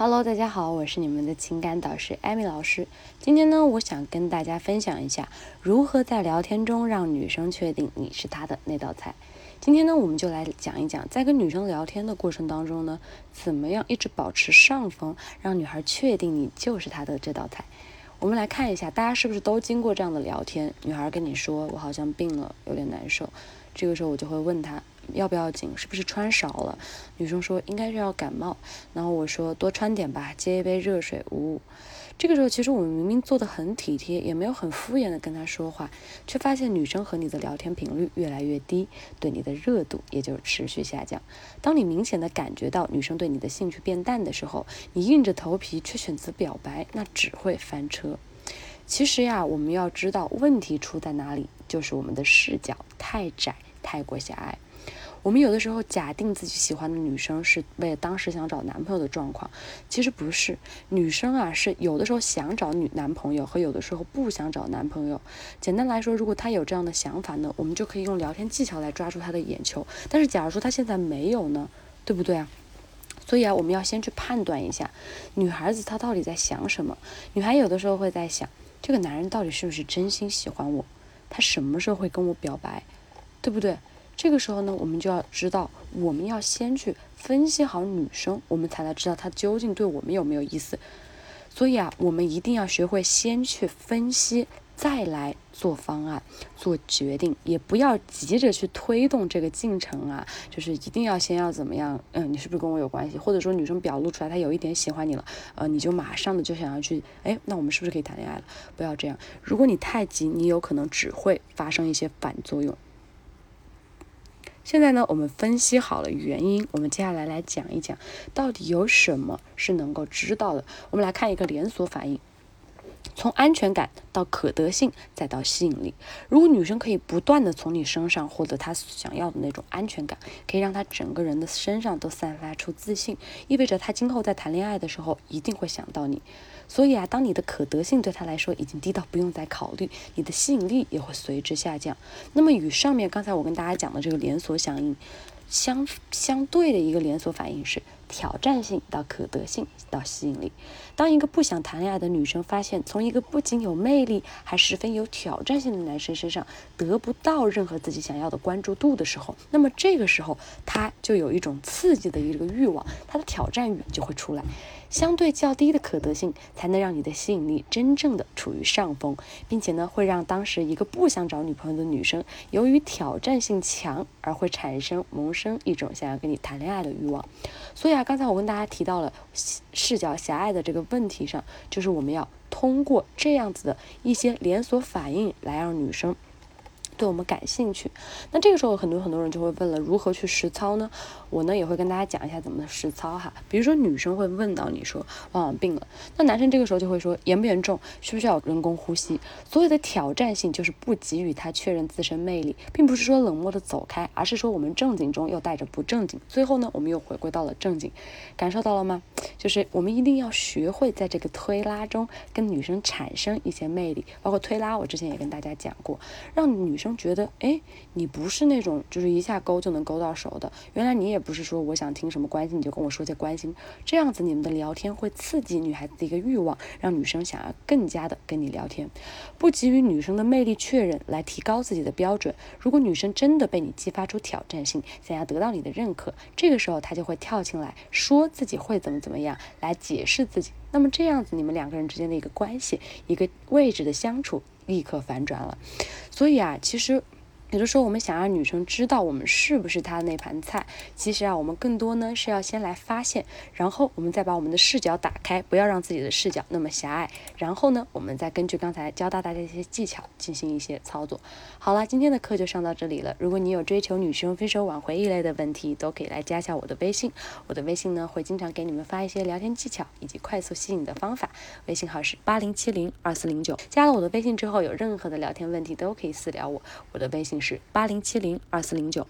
Hello，大家好，我是你们的情感导师艾米老师。今天呢，我想跟大家分享一下如何在聊天中让女生确定你是她的那道菜。今天呢，我们就来讲一讲，在跟女生聊天的过程当中呢，怎么样一直保持上风，让女孩确定你就是她的这道菜。我们来看一下，大家是不是都经过这样的聊天？女孩跟你说我好像病了，有点难受。这个时候我就会问她要不要紧，是不是穿少了？女生说应该是要感冒。然后我说多穿点吧，接一杯热水。呜，这个时候其实我们明明做的很体贴，也没有很敷衍的跟她说话，却发现女生和你的聊天频率越来越低，对你的热度也就持续下降。当你明显的感觉到女生对你的兴趣变淡的时候，你硬着头皮却选择表白，那只会翻车。其实呀，我们要知道问题出在哪里，就是我们的视角太窄。太过狭隘，我们有的时候假定自己喜欢的女生是为了当时想找男朋友的状况，其实不是。女生啊，是有的时候想找女男朋友，和有的时候不想找男朋友。简单来说，如果她有这样的想法呢，我们就可以用聊天技巧来抓住她的眼球。但是，假如说她现在没有呢，对不对啊？所以啊，我们要先去判断一下，女孩子她到底在想什么。女孩有的时候会在想，这个男人到底是不是真心喜欢我？他什么时候会跟我表白？对不对？这个时候呢，我们就要知道，我们要先去分析好女生，我们才能知道她究竟对我们有没有意思。所以啊，我们一定要学会先去分析，再来做方案、做决定，也不要急着去推动这个进程啊。就是一定要先要怎么样？嗯，你是不是跟我有关系？或者说女生表露出来她有一点喜欢你了，呃，你就马上的就想要去，哎，那我们是不是可以谈恋爱了？不要这样。如果你太急，你有可能只会发生一些反作用。现在呢，我们分析好了原因，我们接下来来讲一讲，到底有什么是能够知道的。我们来看一个连锁反应，从安全感到可得性，再到吸引力。如果女生可以不断的从你身上获得她想要的那种安全感，可以让她整个人的身上都散发出自信，意味着她今后在谈恋爱的时候一定会想到你。所以啊，当你的可得性对她来说已经低到不用再考虑，你的吸引力也会随之下降。那么与上面刚才我跟大家讲的这个连锁响应相相对的一个连锁反应是。挑战性到可得性到吸引力。当一个不想谈恋爱的女生发现，从一个不仅有魅力，还十分有挑战性的男生身上得不到任何自己想要的关注度的时候，那么这个时候她就有一种刺激的一个欲望，她的挑战欲就会出来。相对较低的可得性，才能让你的吸引力真正的处于上风，并且呢，会让当时一个不想找女朋友的女生，由于挑战性强而会产生萌生一种想要跟你谈恋爱的欲望。所以啊，刚才我跟大家提到了视角狭隘的这个问题上，就是我们要通过这样子的一些连锁反应来让女生。对我们感兴趣，那这个时候很多很多人就会问了，如何去实操呢？我呢也会跟大家讲一下怎么实操哈。比如说女生会问到你说，往往病了，那男生这个时候就会说，严不严重，需不需要人工呼吸？所有的挑战性就是不给予他确认自身魅力，并不是说冷漠的走开，而是说我们正经中又带着不正经，最后呢我们又回归到了正经，感受到了吗？就是我们一定要学会在这个推拉中跟女生产生一些魅力，包括推拉，我之前也跟大家讲过，让女生。觉得哎，你不是那种就是一下勾就能勾到手的。原来你也不是说我想听什么关心你就跟我说些关心，这样子你们的聊天会刺激女孩子的一个欲望，让女生想要更加的跟你聊天。不给予女生的魅力确认来提高自己的标准。如果女生真的被你激发出挑战性，想要得到你的认可，这个时候她就会跳进来说自己会怎么怎么样来解释自己。那么这样子你们两个人之间的一个关系，一个位置的相处。立刻反转了，所以啊，其实。有的时候，我们想让女生知道我们是不是她的那盘菜，其实啊，我们更多呢是要先来发现，然后我们再把我们的视角打开，不要让自己的视角那么狭隘。然后呢，我们再根据刚才教大家的一些技巧进行一些操作。好了，今天的课就上到这里了。如果你有追求女生分手挽回一类的问题，都可以来加一下我的微信。我的微信呢会经常给你们发一些聊天技巧以及快速吸引的方法。微信号是八零七零二四零九。加了我的微信之后，有任何的聊天问题都可以私聊我。我的微信信。是八零七零二四零九。